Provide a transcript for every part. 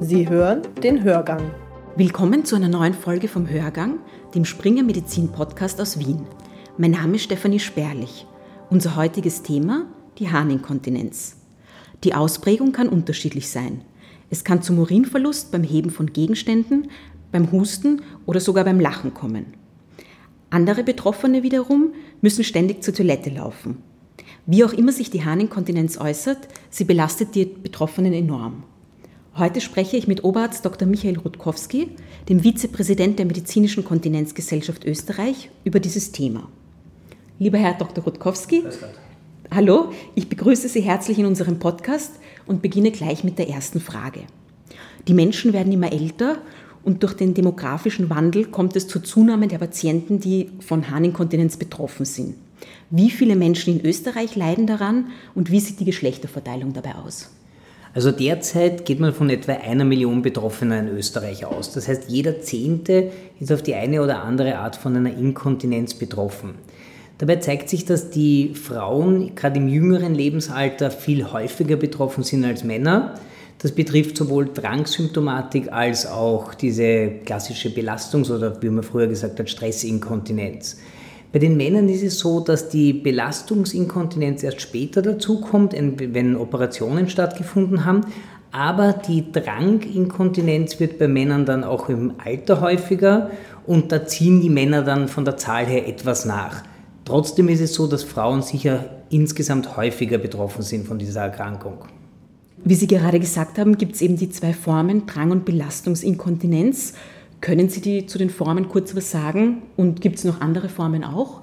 Sie hören den Hörgang. Willkommen zu einer neuen Folge vom Hörgang, dem Springer Medizin Podcast aus Wien. Mein Name ist Stefanie Sperlich. Unser heutiges Thema die Harninkontinenz. Die Ausprägung kann unterschiedlich sein. Es kann zum Urinverlust beim Heben von Gegenständen, beim Husten oder sogar beim Lachen kommen. Andere Betroffene wiederum müssen ständig zur Toilette laufen. Wie auch immer sich die Harninkontinenz äußert, sie belastet die Betroffenen enorm. Heute spreche ich mit Oberarzt Dr. Michael Rutkowski, dem Vizepräsident der Medizinischen Kontinenzgesellschaft Österreich, über dieses Thema. Lieber Herr Dr. Rutkowski, hallo, ich begrüße Sie herzlich in unserem Podcast und beginne gleich mit der ersten Frage. Die Menschen werden immer älter und durch den demografischen Wandel kommt es zur Zunahme der Patienten, die von Harninkontinenz betroffen sind. Wie viele Menschen in Österreich leiden daran und wie sieht die Geschlechterverteilung dabei aus? Also derzeit geht man von etwa einer Million Betroffener in Österreich aus. Das heißt, jeder Zehnte ist auf die eine oder andere Art von einer Inkontinenz betroffen. Dabei zeigt sich, dass die Frauen gerade im jüngeren Lebensalter viel häufiger betroffen sind als Männer. Das betrifft sowohl Drangsymptomatik als auch diese klassische Belastungs- oder wie man früher gesagt hat, Stressinkontinenz. Bei den Männern ist es so, dass die Belastungsinkontinenz erst später dazukommt, wenn Operationen stattgefunden haben. Aber die Dranginkontinenz wird bei Männern dann auch im Alter häufiger und da ziehen die Männer dann von der Zahl her etwas nach. Trotzdem ist es so, dass Frauen sicher insgesamt häufiger betroffen sind von dieser Erkrankung. Wie Sie gerade gesagt haben, gibt es eben die zwei Formen, Drang- und Belastungsinkontinenz. Können Sie die zu den Formen kurz was sagen? Und gibt es noch andere Formen auch?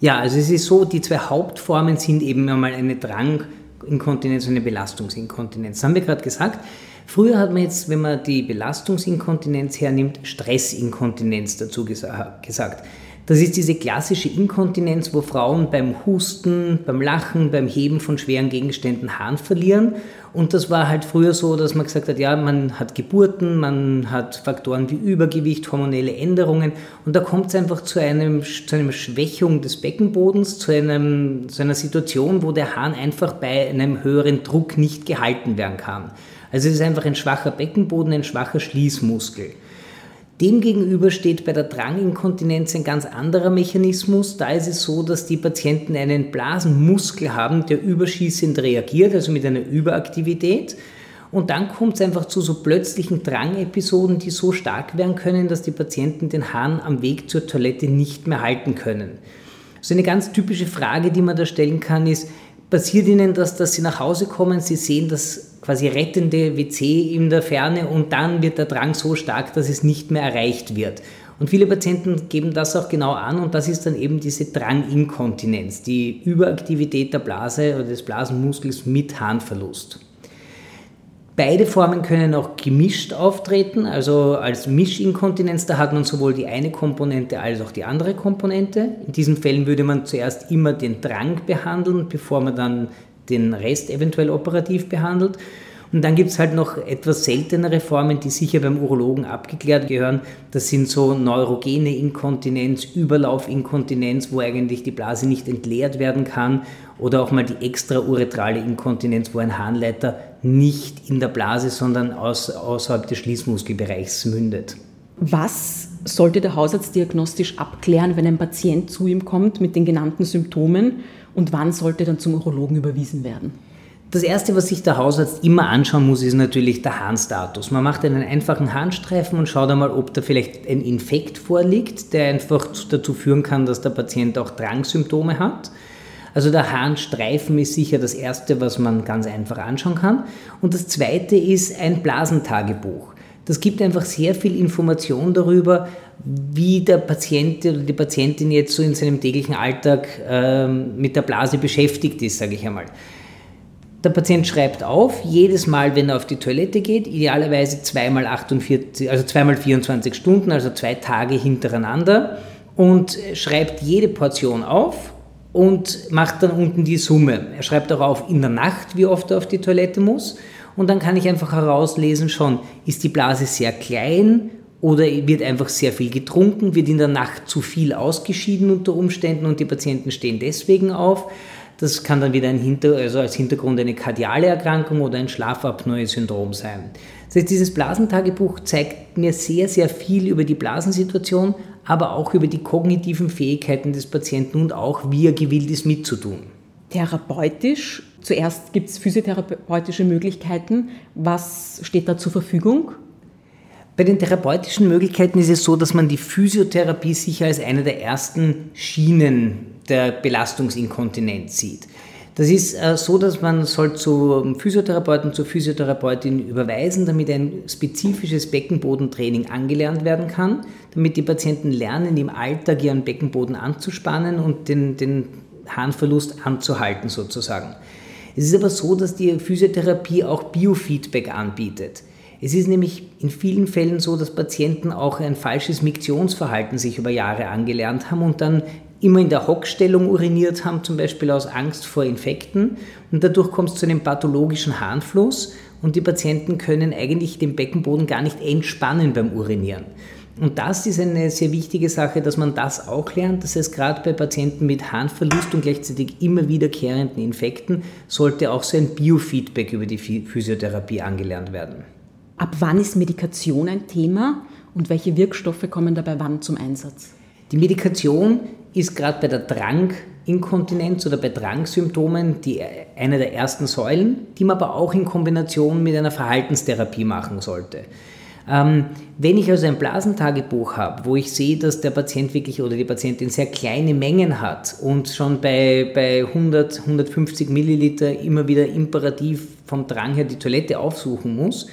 Ja, also es ist so, die zwei Hauptformen sind eben einmal eine Dranginkontinenz und eine Belastungsinkontinenz. Das haben wir gerade gesagt. Früher hat man jetzt, wenn man die Belastungsinkontinenz hernimmt, Stressinkontinenz dazu gesagt. Das ist diese klassische Inkontinenz, wo Frauen beim Husten, beim Lachen, beim Heben von schweren Gegenständen Harn verlieren. Und das war halt früher so, dass man gesagt hat, ja, man hat Geburten, man hat Faktoren wie Übergewicht, hormonelle Änderungen und da kommt es einfach zu, einem, zu einer Schwächung des Beckenbodens, zu, einem, zu einer Situation, wo der Hahn einfach bei einem höheren Druck nicht gehalten werden kann. Also es ist einfach ein schwacher Beckenboden, ein schwacher Schließmuskel. Demgegenüber steht bei der Dranginkontinenz ein ganz anderer Mechanismus. Da ist es so, dass die Patienten einen Blasenmuskel haben, der überschießend reagiert, also mit einer Überaktivität. Und dann kommt es einfach zu so plötzlichen Drangepisoden, die so stark werden können, dass die Patienten den Hahn am Weg zur Toilette nicht mehr halten können. So eine ganz typische Frage, die man da stellen kann, ist, passiert Ihnen das, dass Sie nach Hause kommen, Sie sehen das quasi rettende WC in der Ferne und dann wird der Drang so stark, dass es nicht mehr erreicht wird. Und viele Patienten geben das auch genau an und das ist dann eben diese Dranginkontinenz, die Überaktivität der Blase oder des Blasenmuskels mit Harnverlust. Beide Formen können auch gemischt auftreten, also als Mischinkontinenz, da hat man sowohl die eine Komponente als auch die andere Komponente. In diesen Fällen würde man zuerst immer den Drang behandeln, bevor man dann den Rest eventuell operativ behandelt. Und dann gibt es halt noch etwas seltenere Formen, die sicher beim Urologen abgeklärt gehören. Das sind so neurogene Inkontinenz, Überlaufinkontinenz, wo eigentlich die Blase nicht entleert werden kann. Oder auch mal die extrauretrale Inkontinenz, wo ein Harnleiter nicht in der Blase, sondern aus, außerhalb des Schließmuskelbereichs mündet. Was sollte der Hausarzt diagnostisch abklären, wenn ein Patient zu ihm kommt mit den genannten Symptomen und wann sollte dann zum Urologen überwiesen werden? Das Erste, was sich der Hausarzt immer anschauen muss, ist natürlich der Harnstatus. Man macht einen einfachen Harnstreifen und schaut einmal, ob da vielleicht ein Infekt vorliegt, der einfach dazu führen kann, dass der Patient auch Drangsymptome hat. Also der Harnstreifen ist sicher das Erste, was man ganz einfach anschauen kann. Und das Zweite ist ein Blasentagebuch. Das gibt einfach sehr viel Information darüber, wie der Patient oder die Patientin jetzt so in seinem täglichen Alltag ähm, mit der Blase beschäftigt ist, sage ich einmal. Der Patient schreibt auf, jedes Mal, wenn er auf die Toilette geht, idealerweise zweimal, 48, also zweimal 24 Stunden, also zwei Tage hintereinander, und schreibt jede Portion auf und macht dann unten die Summe. Er schreibt auch auf in der Nacht, wie oft er auf die Toilette muss. Und dann kann ich einfach herauslesen schon, ist die Blase sehr klein oder wird einfach sehr viel getrunken, wird in der Nacht zu viel ausgeschieden unter Umständen und die Patienten stehen deswegen auf. Das kann dann wieder ein Hinter also als Hintergrund eine kardiale Erkrankung oder ein Schlafapnoe-Syndrom sein. Das heißt, dieses Blasentagebuch zeigt mir sehr, sehr viel über die Blasensituation, aber auch über die kognitiven Fähigkeiten des Patienten und auch, wie er gewillt ist, mitzutun. Therapeutisch, zuerst gibt es physiotherapeutische Möglichkeiten. Was steht da zur Verfügung? Bei den therapeutischen Möglichkeiten ist es so, dass man die Physiotherapie sicher als eine der ersten Schienen der Belastungsinkontinenz sieht. Das ist äh, so, dass man soll zum Physiotherapeuten, zur Physiotherapeutin überweisen, damit ein spezifisches Beckenbodentraining angelernt werden kann, damit die Patienten lernen, im Alltag ihren Beckenboden anzuspannen und den, den Harnverlust anzuhalten sozusagen. Es ist aber so, dass die Physiotherapie auch Biofeedback anbietet. Es ist nämlich in vielen Fällen so, dass Patienten auch ein falsches Miktionsverhalten sich über Jahre angelernt haben und dann immer in der Hockstellung uriniert haben, zum Beispiel aus Angst vor Infekten. Und dadurch kommt es zu einem pathologischen Harnfluss und die Patienten können eigentlich den Beckenboden gar nicht entspannen beim Urinieren. Und das ist eine sehr wichtige Sache, dass man das auch lernt. Das heißt, gerade bei Patienten mit Harnverlust und gleichzeitig immer wiederkehrenden Infekten sollte auch so ein Biofeedback über die Physiotherapie angelernt werden. Ab wann ist Medikation ein Thema und welche Wirkstoffe kommen dabei wann zum Einsatz? Die Medikation ist gerade bei der Dranginkontinenz oder bei Drangsymptomen die, eine der ersten Säulen, die man aber auch in Kombination mit einer Verhaltenstherapie machen sollte. Ähm, wenn ich also ein Blasentagebuch habe, wo ich sehe, dass der Patient wirklich oder die Patientin sehr kleine Mengen hat und schon bei, bei 100, 150 Milliliter immer wieder imperativ vom Drang her die Toilette aufsuchen muss,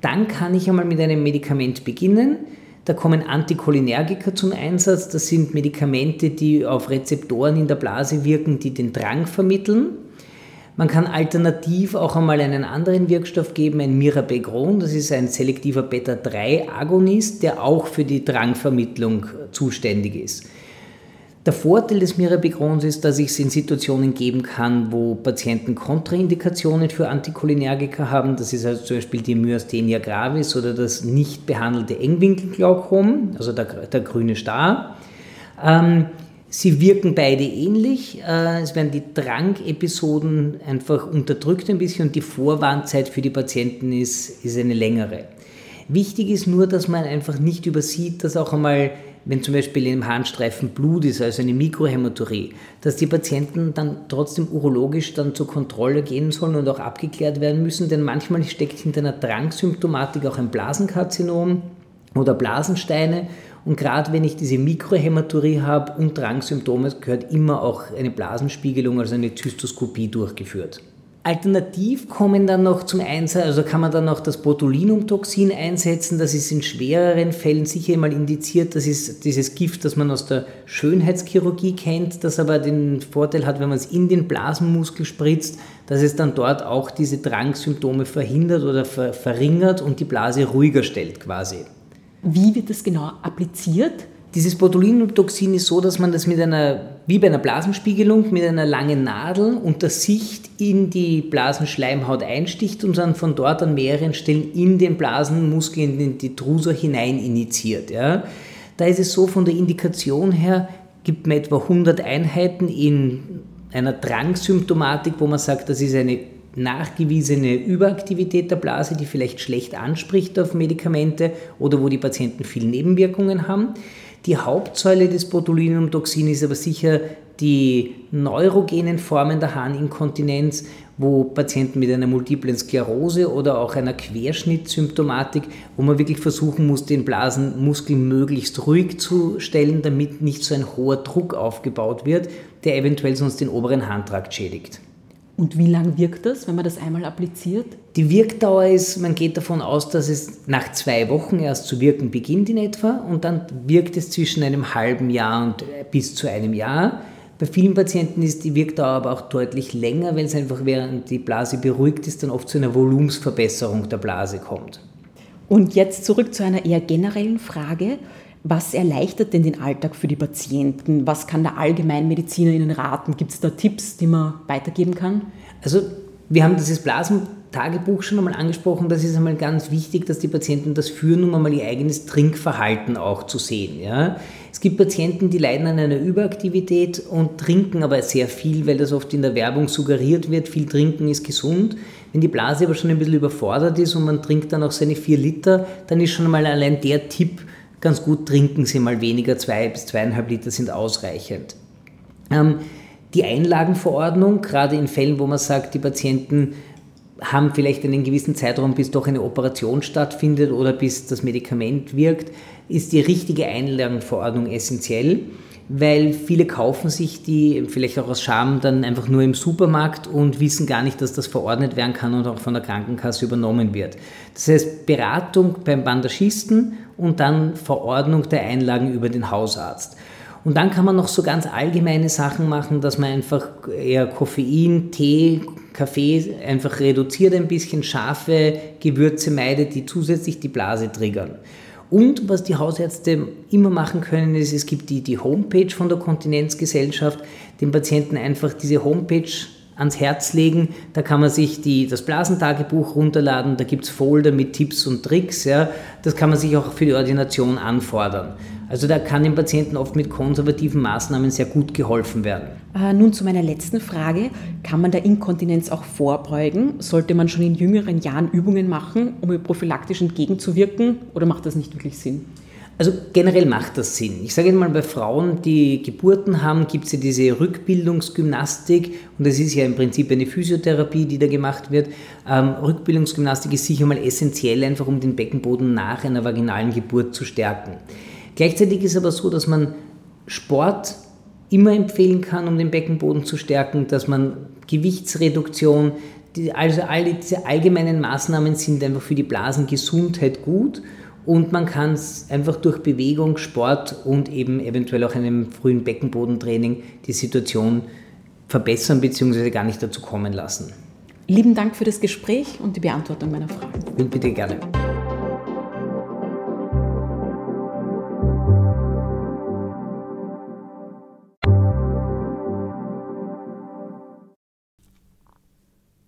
dann kann ich einmal mit einem Medikament beginnen. Da kommen Anticholinergika zum Einsatz. Das sind Medikamente, die auf Rezeptoren in der Blase wirken, die den Drang vermitteln. Man kann alternativ auch einmal einen anderen Wirkstoff geben, ein Mirabegron. Das ist ein selektiver Beta-3-Agonist, der auch für die Drangvermittlung zuständig ist. Der Vorteil des Mirabegrons ist, dass ich es in Situationen geben kann, wo Patienten Kontraindikationen für Anticholinergika haben. Das ist also zum Beispiel die Myasthenia gravis oder das nicht behandelte Engwinkelglaukom, also der, der grüne Star. Ähm, sie wirken beide ähnlich. Äh, es werden die Drangepisoden einfach unterdrückt ein bisschen und die Vorwarnzeit für die Patienten ist, ist eine längere. Wichtig ist nur, dass man einfach nicht übersieht, dass auch einmal wenn zum Beispiel im Harnstreifen Blut ist, also eine Mikrohämaturie, dass die Patienten dann trotzdem urologisch dann zur Kontrolle gehen sollen und auch abgeklärt werden müssen, denn manchmal steckt hinter einer Drangsymptomatik auch ein Blasenkarzinom oder Blasensteine und gerade wenn ich diese Mikrohämaturie habe und Drangsymptome, gehört immer auch eine Blasenspiegelung, also eine Zystoskopie durchgeführt. Alternativ kommen dann noch zum Einsatz, also kann man dann noch das Botulinumtoxin einsetzen. Das ist in schwereren Fällen sicher mal indiziert. Das ist dieses Gift, das man aus der Schönheitschirurgie kennt, das aber den Vorteil hat, wenn man es in den Blasenmuskel spritzt, dass es dann dort auch diese Drangsymptome verhindert oder ver verringert und die Blase ruhiger stellt quasi. Wie wird das genau appliziert? Dieses Botulinumtoxin ist so, dass man das mit einer, wie bei einer Blasenspiegelung, mit einer langen Nadel unter Sicht in die Blasenschleimhaut einsticht und dann von dort an mehreren Stellen in den Blasenmuskel, in den Detrusor hinein initiiert. Ja. Da ist es so, von der Indikation her gibt man etwa 100 Einheiten in einer Drangsymptomatik, wo man sagt, das ist eine nachgewiesene Überaktivität der Blase, die vielleicht schlecht anspricht auf Medikamente oder wo die Patienten viele Nebenwirkungen haben. Die Hauptsäule des Botulinumtoxin ist aber sicher die neurogenen Formen der Harninkontinenz, wo Patienten mit einer multiplen Sklerose oder auch einer Querschnittsymptomatik, wo man wirklich versuchen muss, den Blasenmuskel möglichst ruhig zu stellen, damit nicht so ein hoher Druck aufgebaut wird, der eventuell sonst den oberen Harntrakt schädigt. Und wie lang wirkt das, wenn man das einmal appliziert? Die Wirkdauer ist, man geht davon aus, dass es nach zwei Wochen erst zu wirken beginnt in etwa und dann wirkt es zwischen einem halben Jahr und äh, bis zu einem Jahr. Bei vielen Patienten ist die Wirkdauer aber auch deutlich länger, weil es einfach während die Blase beruhigt ist, dann oft zu einer Volumensverbesserung der Blase kommt. Und jetzt zurück zu einer eher generellen Frage. Was erleichtert denn den Alltag für die Patienten? Was kann der Allgemeinmediziner Ihnen raten? Gibt es da Tipps, die man weitergeben kann? Also wir haben dieses Blasen Tagebuch schon einmal angesprochen, das ist einmal ganz wichtig, dass die Patienten das führen, um einmal ihr eigenes Trinkverhalten auch zu sehen. Ja? Es gibt Patienten, die leiden an einer Überaktivität und trinken aber sehr viel, weil das oft in der Werbung suggeriert wird, viel trinken ist gesund. Wenn die Blase aber schon ein bisschen überfordert ist und man trinkt dann auch seine vier Liter, dann ist schon einmal allein der Tipp ganz gut, trinken Sie mal weniger, zwei bis zweieinhalb Liter sind ausreichend. Ähm, die Einlagenverordnung, gerade in Fällen, wo man sagt, die Patienten haben vielleicht einen gewissen Zeitraum, bis doch eine Operation stattfindet oder bis das Medikament wirkt, ist die richtige Einlagenverordnung essentiell, weil viele kaufen sich die vielleicht auch aus Scham dann einfach nur im Supermarkt und wissen gar nicht, dass das verordnet werden kann und auch von der Krankenkasse übernommen wird. Das heißt Beratung beim Bandagisten und dann Verordnung der Einlagen über den Hausarzt. Und dann kann man noch so ganz allgemeine Sachen machen, dass man einfach eher Koffein, Tee, Kaffee einfach reduziert ein bisschen, scharfe Gewürze meidet, die zusätzlich die Blase triggern. Und was die Hausärzte immer machen können, ist, es gibt die, die Homepage von der Kontinenzgesellschaft, den Patienten einfach diese Homepage ans Herz legen. Da kann man sich die, das Blasentagebuch runterladen, da gibt es Folder mit Tipps und Tricks. Ja. Das kann man sich auch für die Ordination anfordern. Also da kann dem Patienten oft mit konservativen Maßnahmen sehr gut geholfen werden. Äh, nun zu meiner letzten Frage. Kann man der Inkontinenz auch vorbeugen? Sollte man schon in jüngeren Jahren Übungen machen, um prophylaktisch entgegenzuwirken oder macht das nicht wirklich Sinn? Also generell macht das Sinn. Ich sage mal, bei Frauen, die Geburten haben, gibt es ja diese Rückbildungsgymnastik und das ist ja im Prinzip eine Physiotherapie, die da gemacht wird. Ähm, Rückbildungsgymnastik ist sicher mal essentiell, einfach um den Beckenboden nach einer vaginalen Geburt zu stärken. Gleichzeitig ist aber so, dass man Sport immer empfehlen kann, um den Beckenboden zu stärken, dass man Gewichtsreduktion, die, also alle diese allgemeinen Maßnahmen sind einfach für die Blasengesundheit gut und man kann es einfach durch Bewegung, Sport und eben eventuell auch einem frühen Beckenbodentraining die Situation verbessern bzw. gar nicht dazu kommen lassen. Lieben Dank für das Gespräch und die Beantwortung meiner Fragen. Bitte gerne.